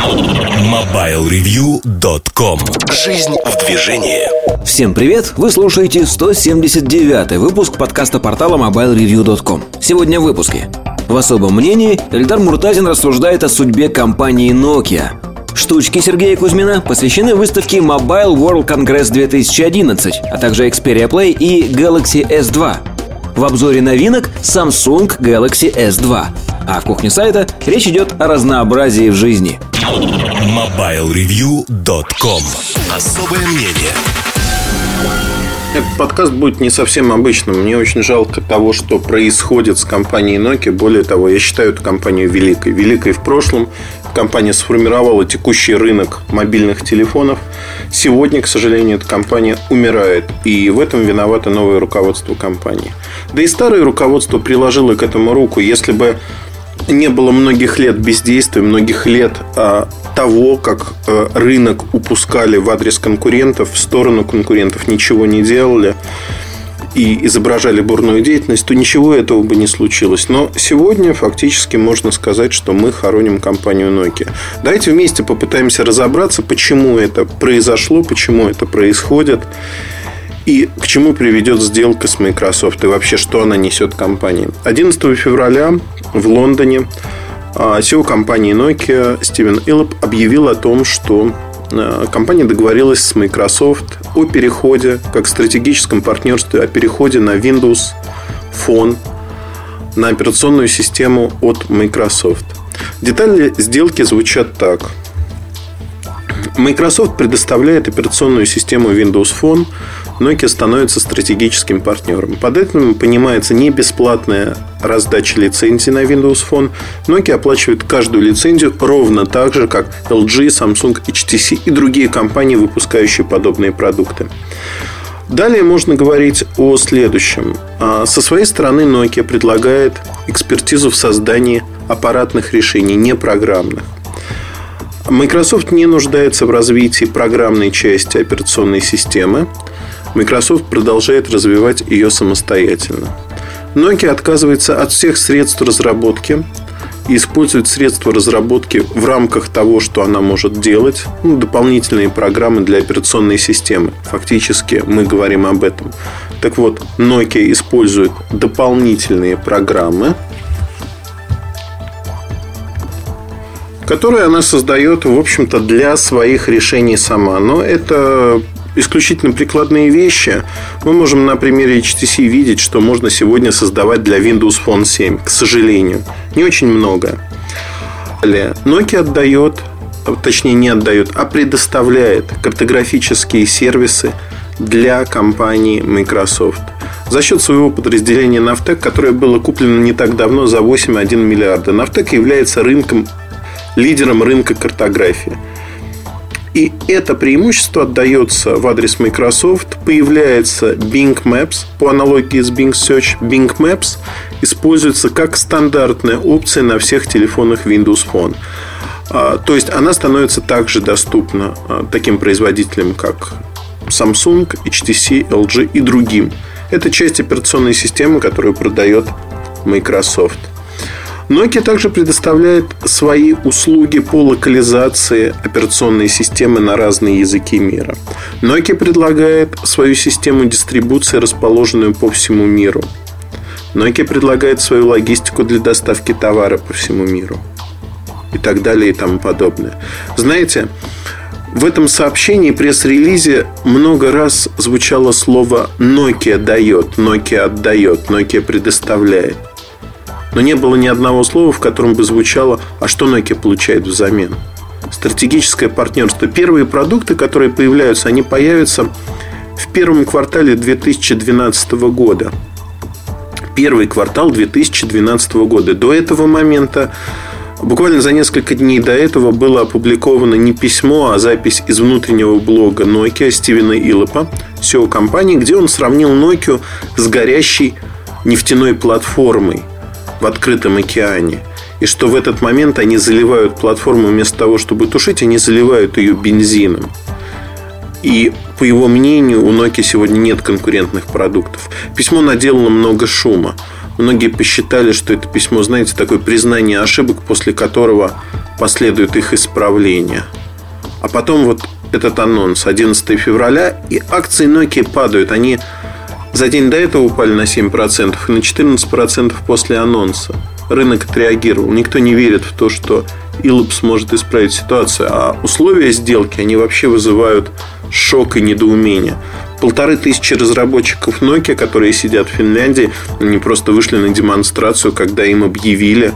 MobileReview.com Жизнь в движении Всем привет! Вы слушаете 179 выпуск подкаста портала MobileReview.com Сегодня в выпуске В особом мнении Эльдар Муртазин рассуждает о судьбе компании Nokia Штучки Сергея Кузьмина посвящены выставке Mobile World Congress 2011, а также Xperia Play и Galaxy S2. В обзоре новинок Samsung Galaxy S2. А в кухне сайта речь идет о разнообразии в жизни. MobileReview.com Особое мнение этот подкаст будет не совсем обычным. Мне очень жалко того, что происходит с компанией Nokia. Более того, я считаю эту компанию великой. Великой в прошлом. Компания сформировала текущий рынок мобильных телефонов. Сегодня, к сожалению, эта компания умирает. И в этом виновато новое руководство компании. Да и старое руководство приложило к этому руку. Если бы не было многих лет бездействия, многих лет а, того, как а, рынок упускали в адрес конкурентов, в сторону конкурентов ничего не делали и изображали бурную деятельность, то ничего этого бы не случилось. Но сегодня фактически можно сказать, что мы хороним компанию Nokia. Давайте вместе попытаемся разобраться, почему это произошло, почему это происходит. И к чему приведет сделка с Microsoft и вообще, что она несет компании. 11 февраля в Лондоне а, компании Nokia Стивен Иллоп объявил о том, что а, компания договорилась с Microsoft о переходе, как стратегическом партнерстве, о переходе на Windows Phone, на операционную систему от Microsoft. Детали сделки звучат так. Microsoft предоставляет операционную систему Windows Phone Nokia становится стратегическим партнером. Под этим понимается не бесплатная раздача лицензий на Windows Phone. Nokia оплачивает каждую лицензию ровно так же, как LG, Samsung, HTC и другие компании, выпускающие подобные продукты. Далее можно говорить о следующем. А, со своей стороны Nokia предлагает экспертизу в создании аппаратных решений, не программных. Microsoft не нуждается в развитии программной части операционной системы. Microsoft продолжает развивать ее самостоятельно. Nokia отказывается от всех средств разработки и использует средства разработки в рамках того, что она может делать, ну, дополнительные программы для операционной системы. Фактически мы говорим об этом. Так вот, Nokia использует дополнительные программы, которые она создает, в общем-то, для своих решений сама. Но это исключительно прикладные вещи. Мы можем на примере HTC видеть, что можно сегодня создавать для Windows Phone 7. К сожалению, не очень много. Nokia отдает, точнее не отдает, а предоставляет картографические сервисы для компании Microsoft за счет своего подразделения Navtec, которое было куплено не так давно за 8,1 миллиарда. Navtec является рынком, лидером рынка картографии. И это преимущество отдается в адрес Microsoft. Появляется Bing Maps по аналогии с Bing Search. Bing Maps используется как стандартная опция на всех телефонах Windows Phone. А, то есть она становится также доступна а, таким производителям, как Samsung, HTC, LG и другим. Это часть операционной системы, которую продает Microsoft. Nokia также предоставляет свои услуги по локализации операционной системы на разные языки мира. Nokia предлагает свою систему дистрибуции, расположенную по всему миру. Nokia предлагает свою логистику для доставки товара по всему миру. И так далее и тому подобное. Знаете, в этом сообщении, пресс-релизе много раз звучало слово Nokia дает, Nokia отдает, Nokia предоставляет. Но не было ни одного слова, в котором бы звучало «А что Nokia получает взамен?» Стратегическое партнерство. Первые продукты, которые появляются, они появятся в первом квартале 2012 года. Первый квартал 2012 года. До этого момента Буквально за несколько дней до этого было опубликовано не письмо, а запись из внутреннего блога Nokia Стивена Иллопа, SEO компании, где он сравнил Nokia с горящей нефтяной платформой в открытом океане. И что в этот момент они заливают платформу вместо того, чтобы тушить, они заливают ее бензином. И, по его мнению, у Nokia сегодня нет конкурентных продуктов. Письмо наделало много шума. Многие посчитали, что это письмо, знаете, такое признание ошибок, после которого последует их исправление. А потом вот этот анонс 11 февраля, и акции Nokia падают. Они за день до этого упали на 7% и на 14% после анонса. Рынок отреагировал. Никто не верит в то, что Илоп сможет исправить ситуацию. А условия сделки, они вообще вызывают шок и недоумение. Полторы тысячи разработчиков Nokia, которые сидят в Финляндии, они просто вышли на демонстрацию, когда им объявили.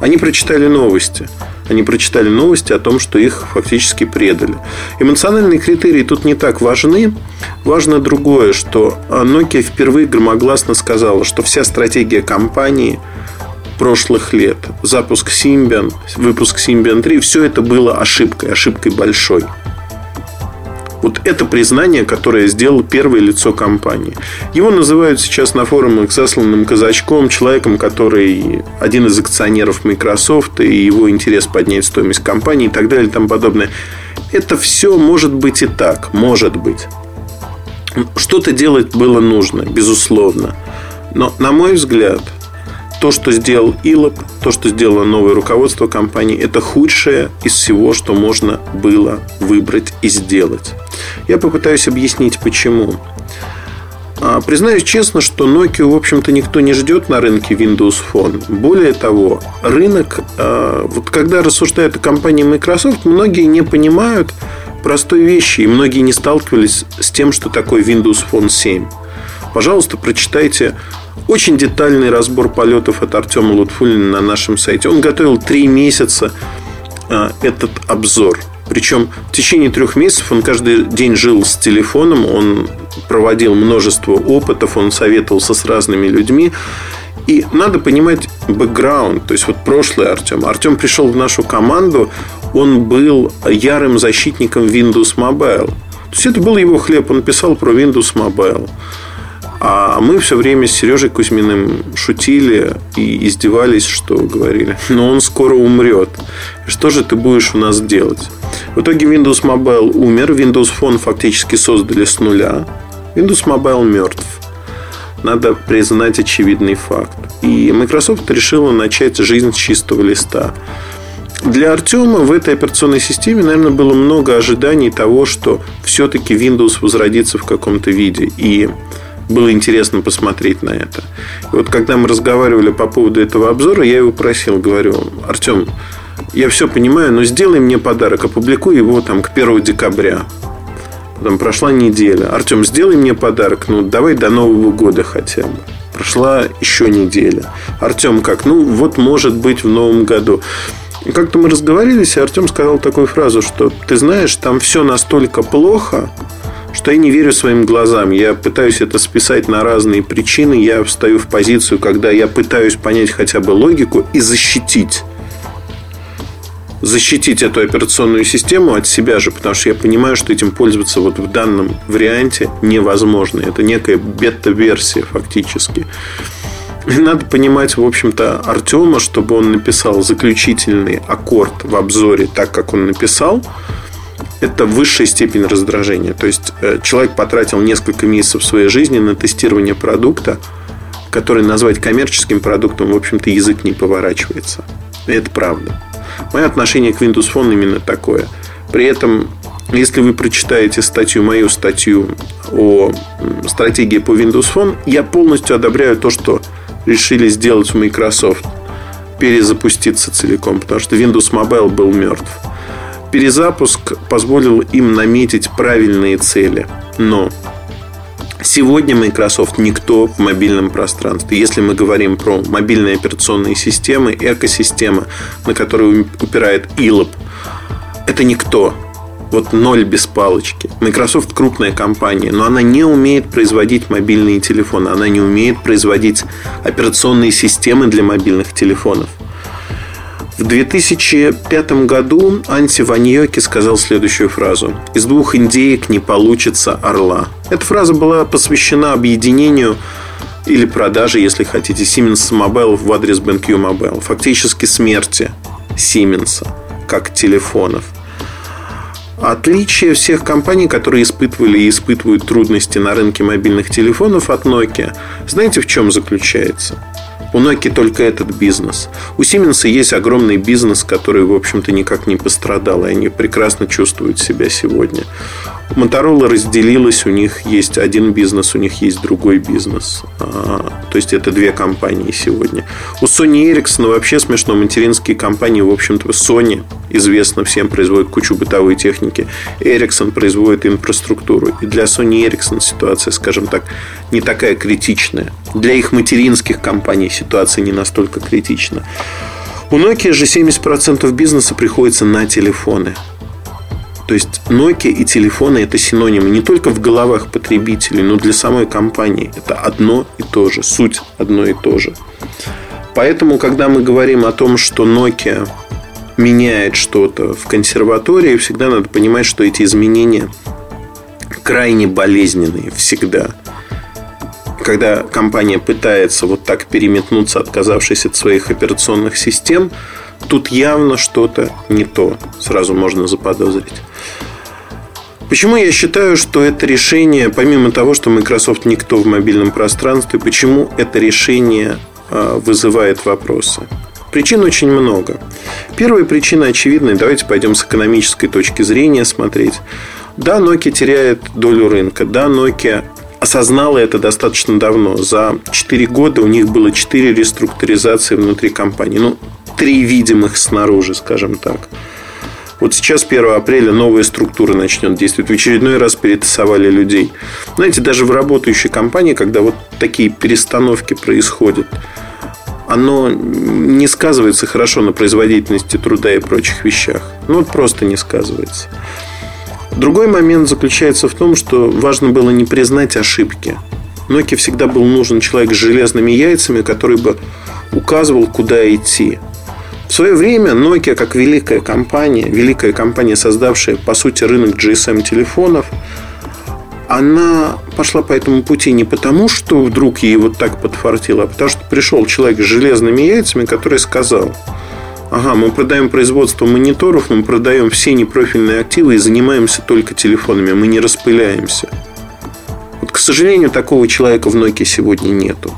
Они прочитали новости. Они прочитали новости о том, что их фактически предали. Эмоциональные критерии тут не так важны. Важно другое, что Nokia впервые громогласно сказала, что вся стратегия компании прошлых лет, запуск Symbian, выпуск Symbian 3, все это было ошибкой, ошибкой большой. Вот это признание, которое сделал первое лицо компании. Его называют сейчас на форумах засланным казачком, человеком, который один из акционеров Microsoft, и его интерес поднять стоимость компании и так далее и тому подобное. Это все может быть и так, может быть. Что-то делать было нужно, безусловно. Но, на мой взгляд, то, что сделал Илоп, то, что сделало новое руководство компании, это худшее из всего, что можно было выбрать и сделать. Я попытаюсь объяснить, почему. А, признаюсь честно, что Nokia, в общем-то, никто не ждет на рынке Windows Phone. Более того, рынок, а, вот когда рассуждают о компании Microsoft, многие не понимают простой вещи, и многие не сталкивались с тем, что такое Windows Phone 7. Пожалуйста, прочитайте очень детальный разбор полетов от Артема Лутфулина на нашем сайте. Он готовил три месяца а, этот обзор. Причем в течение трех месяцев он каждый день жил с телефоном, он проводил множество опытов, он советовался с разными людьми. И надо понимать бэкграунд, то есть вот прошлый Артем. Артем пришел в нашу команду, он был ярым защитником Windows Mobile. То есть это был его хлеб, он писал про Windows Mobile. А мы все время с Сережей Кузьминым шутили и издевались, что говорили. Но он скоро умрет. Что же ты будешь у нас делать? В итоге Windows Mobile умер. Windows Phone фактически создали с нуля. Windows Mobile мертв. Надо признать очевидный факт. И Microsoft решила начать жизнь с чистого листа. Для Артема в этой операционной системе, наверное, было много ожиданий того, что все-таки Windows возродится в каком-то виде. И было интересно посмотреть на это. И вот когда мы разговаривали по поводу этого обзора, я его просил, говорю, Артем, я все понимаю, но сделай мне подарок, опубликуй его там к 1 декабря. Потом прошла неделя. Артем, сделай мне подарок, ну давай до Нового года хотя бы. Прошла еще неделя. Артем, как? Ну, вот может быть в новом году. И как-то мы разговаривались, и Артем сказал такую фразу, что ты знаешь, там все настолько плохо, что я не верю своим глазам. Я пытаюсь это списать на разные причины. Я встаю в позицию, когда я пытаюсь понять хотя бы логику и защитить защитить эту операционную систему от себя же, потому что я понимаю, что этим пользоваться вот в данном варианте невозможно. Это некая бета-версия фактически. И надо понимать, в общем-то, Артема, чтобы он написал заключительный аккорд в обзоре так, как он написал – это высшая степень раздражения. То есть э, человек потратил несколько месяцев своей жизни на тестирование продукта, который назвать коммерческим продуктом, в общем-то, язык не поворачивается. И это правда. Мое отношение к Windows Phone именно такое. При этом, если вы прочитаете статью, мою статью о стратегии по Windows Phone, я полностью одобряю то, что решили сделать в Microsoft. Перезапуститься целиком, потому что Windows Mobile был мертв. Перезапуск позволил им наметить правильные цели. Но Сегодня Microsoft никто в мобильном пространстве. Если мы говорим про мобильные операционные системы, экосистемы, на которые упирает ILOP, это никто. Вот ноль без палочки. Microsoft крупная компания, но она не умеет производить мобильные телефоны. Она не умеет производить операционные системы для мобильных телефонов. В 2005 году Анти Ваньоки сказал следующую фразу. «Из двух индеек не получится орла». Эта фраза была посвящена объединению или продаже, если хотите, Siemens Mobile в адрес BenQ Mobile. Фактически смерти Siemens как телефонов. Отличие всех компаний, которые испытывали и испытывают трудности на рынке мобильных телефонов от Nokia, знаете, в чем заключается? У Nokia только этот бизнес. У Siemens есть огромный бизнес, который, в общем-то, никак не пострадал, и они прекрасно чувствуют себя сегодня. Моторола разделилась, у них есть один бизнес, у них есть другой бизнес. А, то есть это две компании сегодня. У Sony Ericsson вообще смешно. Материнские компании, в общем-то, Sony известно всем, производит кучу бытовой техники. Ericsson производит инфраструктуру. И для Sony Ericsson ситуация, скажем так, не такая критичная. Для их материнских компаний ситуация не настолько критична. У Nokia же 70% бизнеса приходится на телефоны. То есть Nokia и телефоны это синонимы не только в головах потребителей, но для самой компании. Это одно и то же, суть одно и то же. Поэтому, когда мы говорим о том, что Nokia меняет что-то в консерватории, всегда надо понимать, что эти изменения крайне болезненные всегда. Когда компания пытается вот так переметнуться, отказавшись от своих операционных систем, тут явно что-то не то. Сразу можно заподозрить. Почему я считаю, что это решение, помимо того, что Microsoft никто в мобильном пространстве, почему это решение а, вызывает вопросы? Причин очень много. Первая причина очевидная. Давайте пойдем с экономической точки зрения смотреть. Да, Nokia теряет долю рынка. Да, Nokia осознала это достаточно давно. За 4 года у них было 4 реструктуризации внутри компании. Ну, три видимых снаружи, скажем так. Вот сейчас, 1 апреля, новая структура начнет действовать. В очередной раз перетасовали людей. Знаете, даже в работающей компании, когда вот такие перестановки происходят, оно не сказывается хорошо на производительности труда и прочих вещах. Ну, вот просто не сказывается. Другой момент заключается в том, что важно было не признать ошибки. Nokia всегда был нужен человек с железными яйцами, который бы указывал, куда идти. В свое время Nokia, как великая компания, великая компания, создавшая, по сути, рынок GSM-телефонов, она пошла по этому пути не потому, что вдруг ей вот так подфартило, а потому что пришел человек с железными яйцами, который сказал, ага, мы продаем производство мониторов, мы продаем все непрофильные активы и занимаемся только телефонами, мы не распыляемся. Вот, к сожалению, такого человека в Nokia сегодня нету.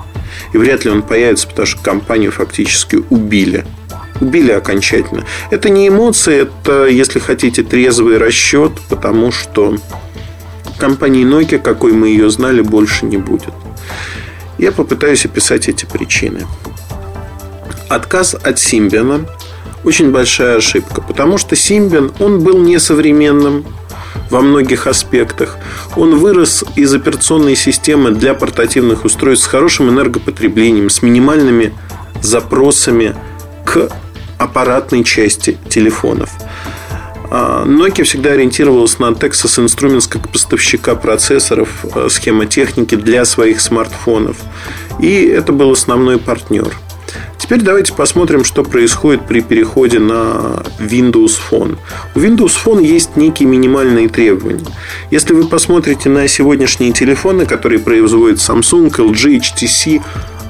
И вряд ли он появится, потому что компанию фактически убили – убили окончательно. Это не эмоции, это, если хотите, трезвый расчет, потому что компании Nokia, какой мы ее знали, больше не будет. Я попытаюсь описать эти причины. Отказ от Симбиана очень большая ошибка, потому что Симбиан, он был несовременным во многих аспектах. Он вырос из операционной системы для портативных устройств с хорошим энергопотреблением, с минимальными запросами к аппаратной части телефонов. А, Nokia всегда ориентировалась на Texas Instruments как поставщика процессоров, а, схемотехники для своих смартфонов. И это был основной партнер. Теперь давайте посмотрим, что происходит при переходе на Windows Phone. У Windows Phone есть некие минимальные требования. Если вы посмотрите на сегодняшние телефоны, которые производят Samsung, LG, HTC,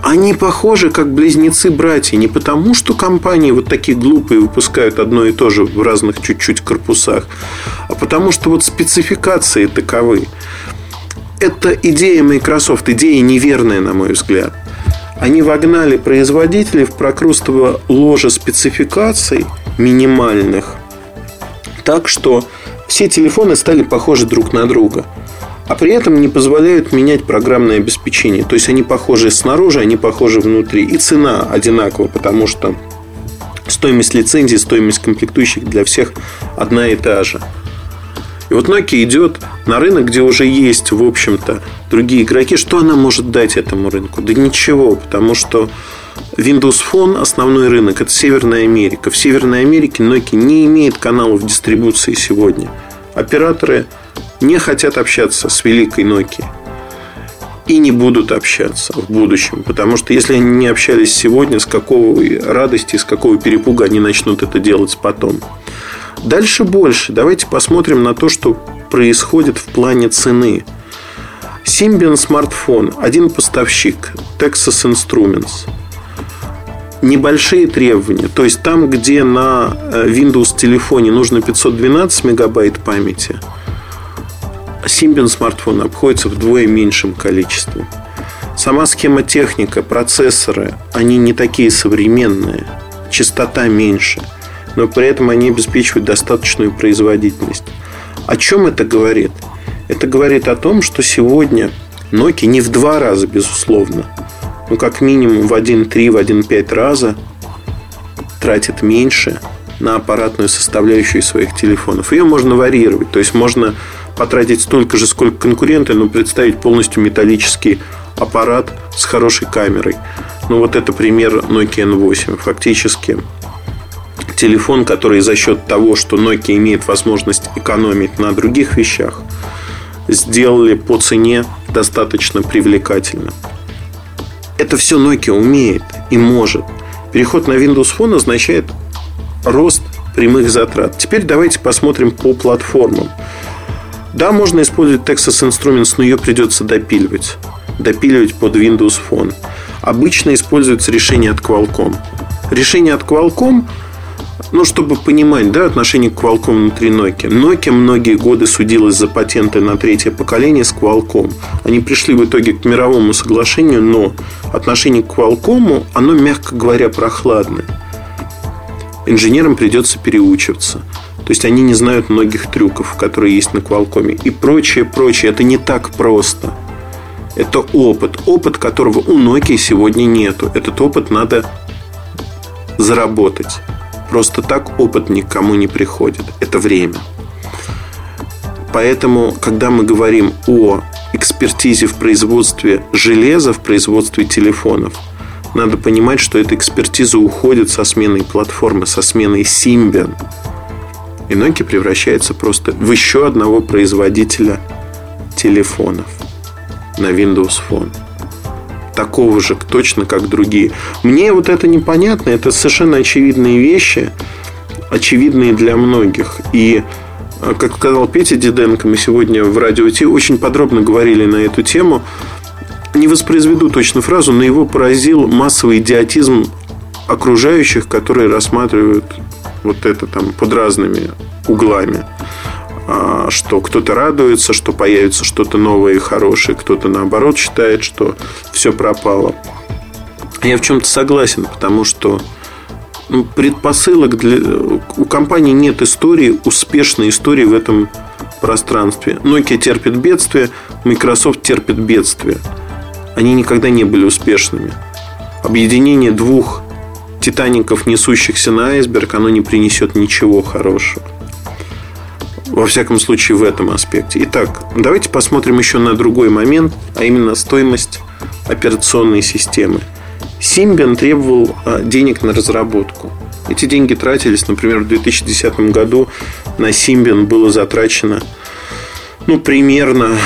они похожи как близнецы-братья не потому, что компании вот такие глупые выпускают одно и то же в разных чуть-чуть корпусах, а потому что вот спецификации таковы. Это идея Microsoft, идея неверная, на мой взгляд. Они вогнали производителей в прокрустово ложе спецификаций минимальных, так что все телефоны стали похожи друг на друга – а при этом не позволяют менять программное обеспечение. То есть они похожи снаружи, они похожи внутри. И цена одинакова, потому что стоимость лицензии, стоимость комплектующих для всех одна и та же. И вот Nokia идет на рынок, где уже есть, в общем-то, другие игроки. Что она может дать этому рынку? Да ничего, потому что Windows Phone основной рынок это Северная Америка. В Северной Америке Nokia не имеет каналов дистрибуции сегодня. Операторы не хотят общаться с великой Nokia и не будут общаться в будущем. Потому что если они не общались сегодня, с какого радости, с какого перепуга они начнут это делать потом. Дальше больше. Давайте посмотрим на то, что происходит в плане цены. Symbian смартфон, один поставщик, Texas Instruments. Небольшие требования. То есть там, где на э, Windows телефоне нужно 512 мегабайт памяти – Symbian смартфон обходится вдвое меньшим количеством. Сама схема техника, процессоры, они не такие современные. Частота меньше. Но при этом они обеспечивают достаточную производительность. О чем это говорит? Это говорит о том, что сегодня Nokia не в два раза, безусловно, но как минимум в 1,3, в 1,5 раза тратит меньше на аппаратную составляющую своих телефонов. Ее можно варьировать, то есть можно потратить столько же, сколько конкуренты, но представить полностью металлический аппарат с хорошей камерой. Ну, вот это пример Nokia N8. Фактически телефон, который за счет того, что Nokia имеет возможность экономить на других вещах, сделали по цене достаточно привлекательно. Это все Nokia умеет и может. Переход на Windows Phone означает рост прямых затрат. Теперь давайте посмотрим по платформам. Да, можно использовать Texas Instruments, но ее придется допиливать. Допиливать под Windows Phone. Обычно используется решение от Qualcomm. Решение от Qualcomm ну, чтобы понимать, да, отношение к Qualcomm внутри Nokia. Nokia многие годы судилась за патенты на третье поколение с Qualcomm. Они пришли в итоге к мировому соглашению, но отношение к Qualcomm, оно, мягко говоря, прохладное. Инженерам придется переучиваться. То есть они не знают многих трюков, которые есть на Qualcomm. И прочее, прочее. Это не так просто. Это опыт. Опыт, которого у Nokia сегодня нету. Этот опыт надо заработать. Просто так опыт никому не приходит. Это время. Поэтому, когда мы говорим о экспертизе в производстве железа, в производстве телефонов, надо понимать, что эта экспертиза уходит со сменой платформы, со сменой Symbian. И Nokia превращается просто в еще одного производителя телефонов на Windows Phone такого же точно, как другие. Мне вот это непонятно, это совершенно очевидные вещи, очевидные для многих. И э, как сказал Петя Диденко, мы сегодня в радио Ти очень подробно говорили на эту тему. Не воспроизведу точно фразу, но его поразил массовый идиотизм окружающих, которые рассматривают вот это там под разными углами. А, что кто-то радуется, что появится что-то новое и хорошее, кто-то наоборот считает, что все пропало. Я в чем-то согласен, потому что ну, предпосылок для... у компании нет истории, успешной истории в этом пространстве. Nokia терпит бедствие, Microsoft терпит бедствие. Они никогда не были успешными. Объединение двух титаников, несущихся на айсберг, оно не принесет ничего хорошего. Во всяком случае, в этом аспекте. Итак, давайте посмотрим еще на другой момент, а именно стоимость операционной системы. Symbian требовал а, денег на разработку. Эти деньги тратились, например, в 2010 году на Symbian было затрачено ну, примерно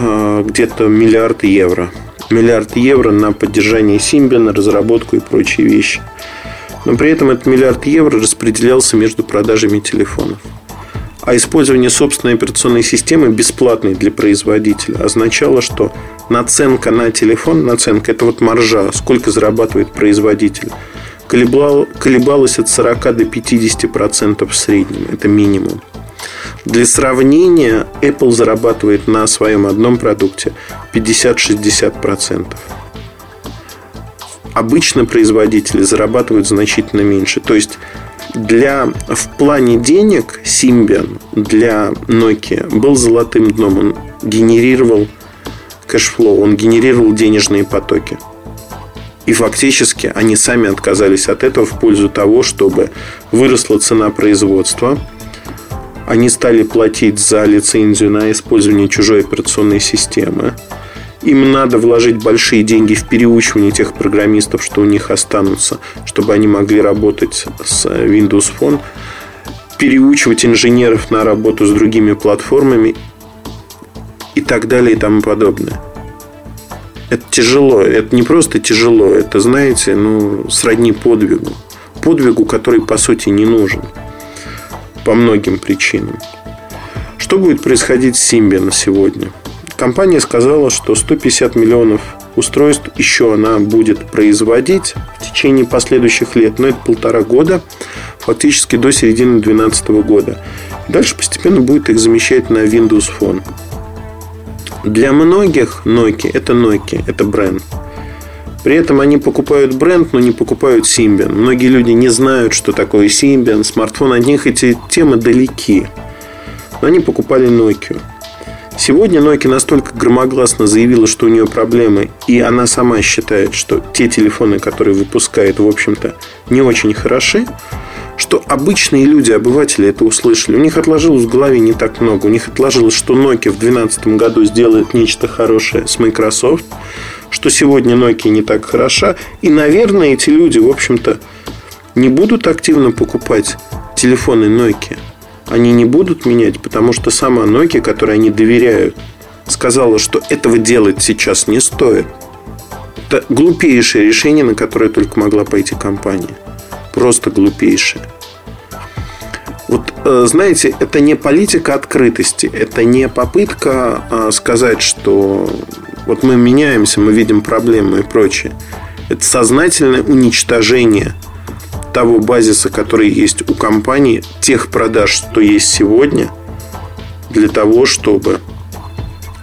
а, где-то миллиард евро. Миллиард евро на поддержание Symbian, разработку и прочие вещи. Но при этом этот миллиард евро распределялся между продажами телефонов. А использование собственной операционной системы бесплатной для производителя означало, что наценка на телефон, наценка – это вот маржа, сколько зарабатывает производитель, колебалась от 40 до 50% в среднем. Это минимум. Для сравнения, Apple зарабатывает на своем одном продукте 50-60%. Обычно производители зарабатывают значительно меньше. То есть для, в плане денег Symbian для Nokia был золотым дном. Он генерировал cash flow, он генерировал денежные потоки. И фактически они сами отказались от этого в пользу того, чтобы выросла цена производства. Они стали платить за лицензию на использование чужой операционной системы. Им надо вложить большие деньги в переучивание тех программистов, что у них останутся, чтобы они могли работать с Windows Phone, переучивать инженеров на работу с другими платформами и так далее и тому подобное. Это тяжело. Это не просто тяжело. Это, знаете, ну, сродни подвигу. Подвигу, который, по сути, не нужен. По многим причинам. Что будет происходить с Symbian сегодня? Компания сказала, что 150 миллионов устройств еще она будет производить в течение последующих лет, но это полтора года, фактически до середины 2012 года. Дальше постепенно будет их замещать на Windows Phone. Для многих Nokia это Nokia, это бренд. При этом они покупают бренд, но не покупают Symbian. Многие люди не знают, что такое Symbian, смартфон. От них эти темы далеки. Но они покупали Nokia. Сегодня Nokia настолько громогласно заявила, что у нее проблемы, и она сама считает, что те телефоны, которые выпускает, в общем-то, не очень хороши, что обычные люди, обыватели это услышали. У них отложилось в голове не так много. У них отложилось, что Nokia в 2012 году сделает нечто хорошее с Microsoft, что сегодня Nokia не так хороша. И, наверное, эти люди, в общем-то, не будут активно покупать телефоны Nokia. Они не будут менять, потому что сама Nokia, которой они доверяют, сказала, что этого делать сейчас не стоит. Это глупейшее решение, на которое только могла пойти компания. Просто глупейшее. Вот, э, знаете, это не политика открытости, это не попытка а, сказать, что вот мы меняемся, мы видим проблемы и прочее. Это сознательное уничтожение того базиса, который есть у компании, тех продаж, что есть сегодня, для того, чтобы,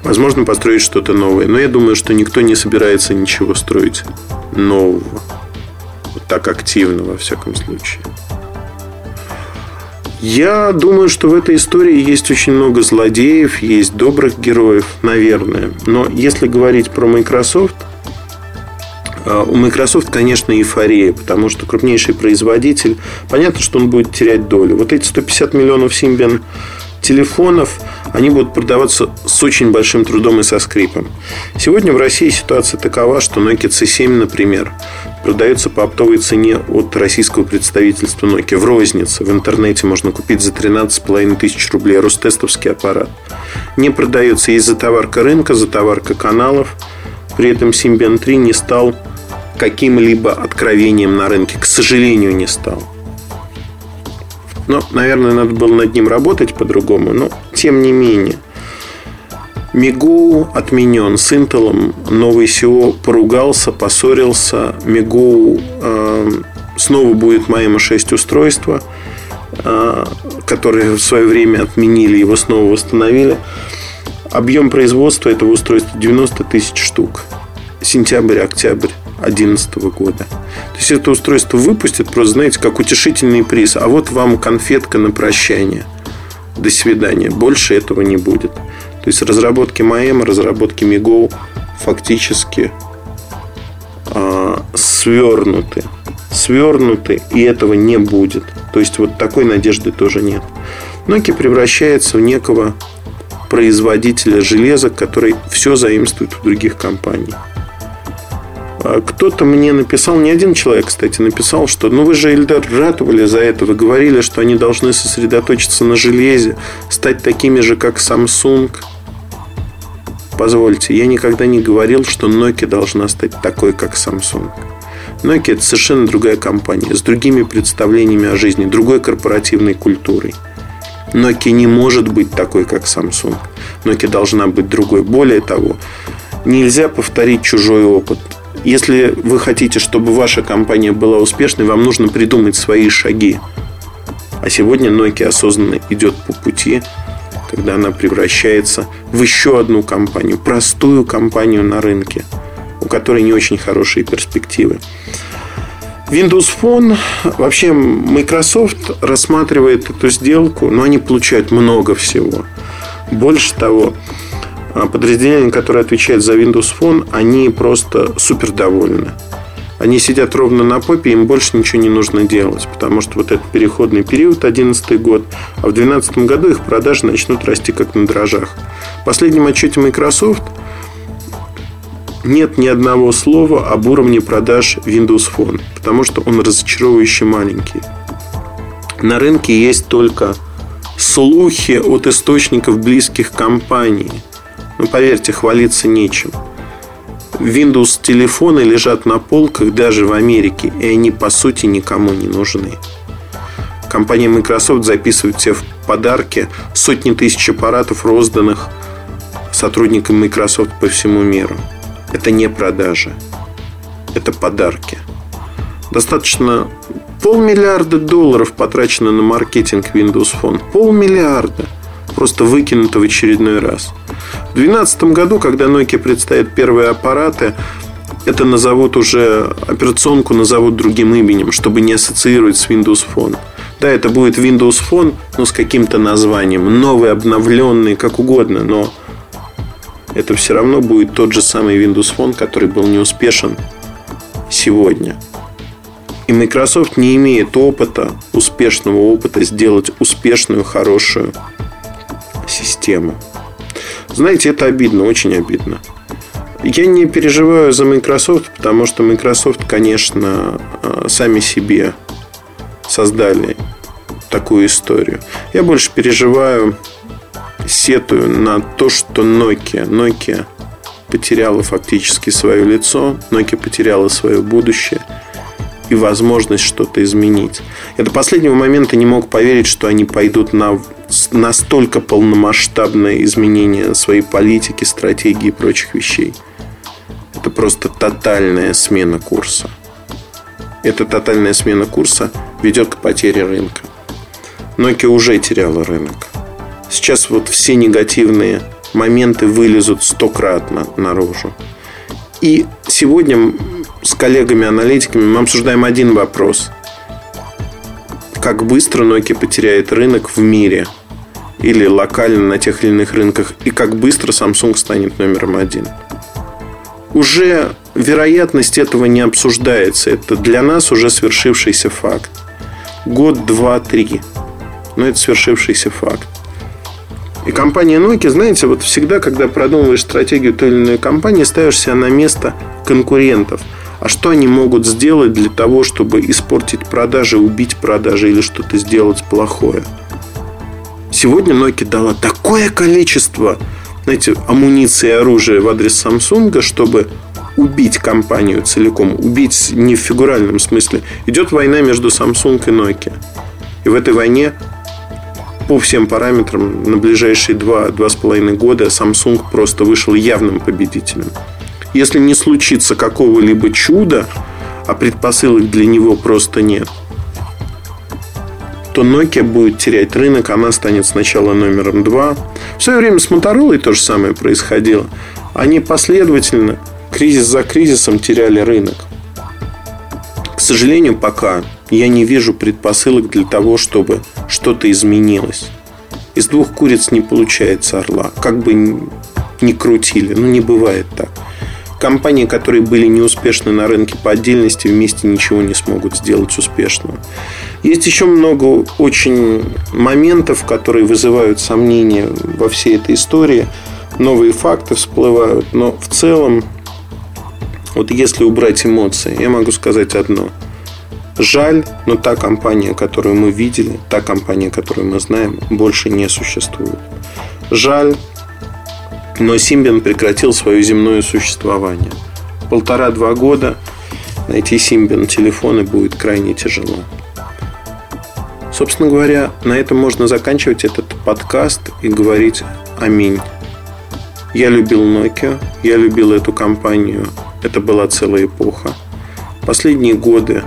возможно, построить что-то новое. Но я думаю, что никто не собирается ничего строить нового. Так активно, во всяком случае. Я думаю, что в этой истории есть очень много злодеев, есть добрых героев, наверное. Но если говорить про Microsoft, а, у Microsoft, конечно, эйфория, потому что крупнейший производитель, понятно, что он будет терять долю. Вот эти 150 миллионов Symbian телефонов, они будут продаваться с очень большим трудом и со скрипом. Сегодня в России ситуация такова, что Nokia C7, например, продается по оптовой цене от российского представительства Nokia в рознице. В интернете можно купить за 13,5 тысяч рублей Ростестовский аппарат. Не продается, есть затоварка рынка, затоварка каналов. При этом Symbian 3 не стал каким-либо откровением на рынке. К сожалению, не стал. Но, наверное, надо было над ним работать по-другому. Но, тем не менее, Мигу отменен. С Intel новый SEO поругался, поссорился. Мигу э, снова будет моим 6 устройства, э, которые в свое время отменили, его снова восстановили. Объем производства этого устройства 90 тысяч штук. Сентябрь-октябрь 2011 года. То есть это устройство выпустят просто, знаете, как утешительный приз. А вот вам конфетка на прощание. До свидания. Больше этого не будет. То есть разработки Маэм, разработки Миго фактически э, свернуты. Свернуты, и этого не будет. То есть вот такой надежды тоже нет. Nokia превращается в некого производителя железа, который все заимствует у других компаний. А кто-то мне написал, не один человек, кстати, написал, что ну вы же, Эльдар, ратовали за это, вы говорили, что они должны сосредоточиться на железе, стать такими же, как Samsung. Позвольте, я никогда не говорил, что Nokia должна стать такой, как Samsung. Nokia это совершенно другая компания, с другими представлениями о жизни, другой корпоративной культурой. Nokia не может быть такой, как Samsung. Nokia должна быть другой. Более того, нельзя повторить чужой опыт. Если вы хотите, чтобы ваша компания была успешной, вам нужно придумать свои шаги. А сегодня Nokia осознанно идет по пути, когда она превращается в еще одну компанию, простую компанию на рынке, у которой не очень хорошие перспективы. Windows Phone, вообще Microsoft рассматривает эту сделку, но они получают много всего. Больше того, подразделения, которые отвечают за Windows Phone, они просто супер довольны. Они сидят ровно на попе, им больше ничего не нужно делать, потому что вот этот переходный период, 2011 год, а в 2012 году их продажи начнут расти как на дрожжах. В последнем отчете Microsoft нет ни одного слова об уровне продаж Windows Phone, потому что он разочаровывающе маленький. На рынке есть только слухи от источников близких компаний – но поверьте, хвалиться нечем. Windows телефоны лежат на полках даже в Америке, и они по сути никому не нужны. Компания Microsoft записывает себе в подарки сотни тысяч аппаратов, розданных сотрудникам Microsoft по всему миру. Это не продажи, это подарки. Достаточно полмиллиарда долларов потрачено на маркетинг Windows Phone. Полмиллиарда. Просто выкинута в очередной раз. В 2012 году, когда Nokia представит первые аппараты, это назовут уже, операционку назовут другим именем, чтобы не ассоциировать с Windows Phone. Да, это будет Windows Phone, но с каким-то названием. Новый, обновленный, как угодно, но это все равно будет тот же самый Windows Phone, который был неуспешен сегодня. И Microsoft не имеет опыта, успешного опыта сделать успешную, хорошую систему. Знаете, это обидно, очень обидно. Я не переживаю за Microsoft, потому что Microsoft, конечно, э, сами себе создали такую историю. Я больше переживаю, сетую на то, что Nokia, Nokia потеряла фактически свое лицо, Nokia потеряла свое будущее и возможность что-то изменить. Я до последнего момента не мог поверить, что они пойдут на настолько полномасштабное изменение своей политики, стратегии и прочих вещей. Это просто тотальная смена курса. Эта тотальная смена курса ведет к потере рынка. Nokia уже теряла рынок. Сейчас вот все негативные моменты вылезут стократно наружу. И сегодня с коллегами-аналитиками мы обсуждаем один вопрос. Как быстро Nokia потеряет рынок в мире или локально на тех или иных рынках, и как быстро Samsung станет номером один – уже вероятность этого не обсуждается. Это для нас уже свершившийся факт. Год, два, три. Но это свершившийся факт. И компания Nokia, знаете, вот всегда, когда продумываешь стратегию той или иной компании, ставишь себя на место конкурентов. А что они могут сделать для того, чтобы испортить продажи, убить продажи или что-то сделать плохое? Сегодня Nokia дала такое количество знаете, амуниции и оружия в адрес Samsung, чтобы убить компанию целиком, убить не в фигуральном смысле. Идет война между Samsung и Nokia. И в этой войне по всем параметрам на ближайшие два-два с половиной года Samsung просто вышел явным победителем. Если не случится какого-либо чуда, а предпосылок для него просто нет – то Nokia будет терять рынок, она станет сначала номером два. В свое время с Motorola то же самое происходило. Они последовательно, кризис за кризисом, теряли рынок. К сожалению, пока я не вижу предпосылок для того, чтобы что-то изменилось. Из двух куриц не получается орла. Как бы ни крутили, ну не бывает так компании, которые были неуспешны на рынке по отдельности, вместе ничего не смогут сделать успешного. Есть еще много очень моментов, которые вызывают сомнения во всей этой истории. Новые факты всплывают, но в целом, вот если убрать эмоции, я могу сказать одно. Жаль, но та компания, которую мы видели, та компания, которую мы знаем, больше не существует. Жаль, но Симбин прекратил свое земное существование. Полтора-два года найти Симбин телефоны будет крайне тяжело. Собственно говоря, на этом можно заканчивать этот подкаст и говорить аминь. Я любил Nokia, я любил эту компанию. Это была целая эпоха. Последние годы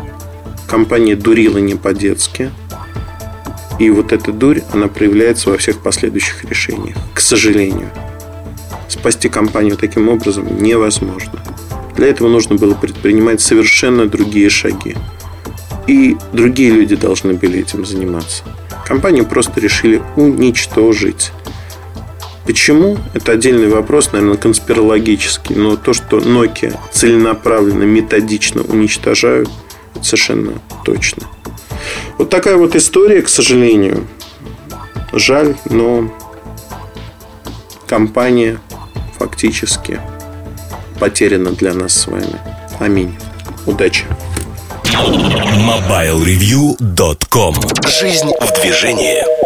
компания дурила не по-детски. И вот эта дурь, она проявляется во всех последующих решениях. К сожалению. Спасти компанию таким образом невозможно. Для этого нужно было предпринимать совершенно другие шаги. И другие люди должны были этим заниматься. Компанию просто решили уничтожить. Почему? Это отдельный вопрос, наверное, конспирологический. Но то, что Nokia целенаправленно, методично уничтожают, совершенно точно. Вот такая вот история, к сожалению. Жаль, но компания фактически потеряно для нас с вами. Аминь. Удачи. MobileReview.com Жизнь в движении.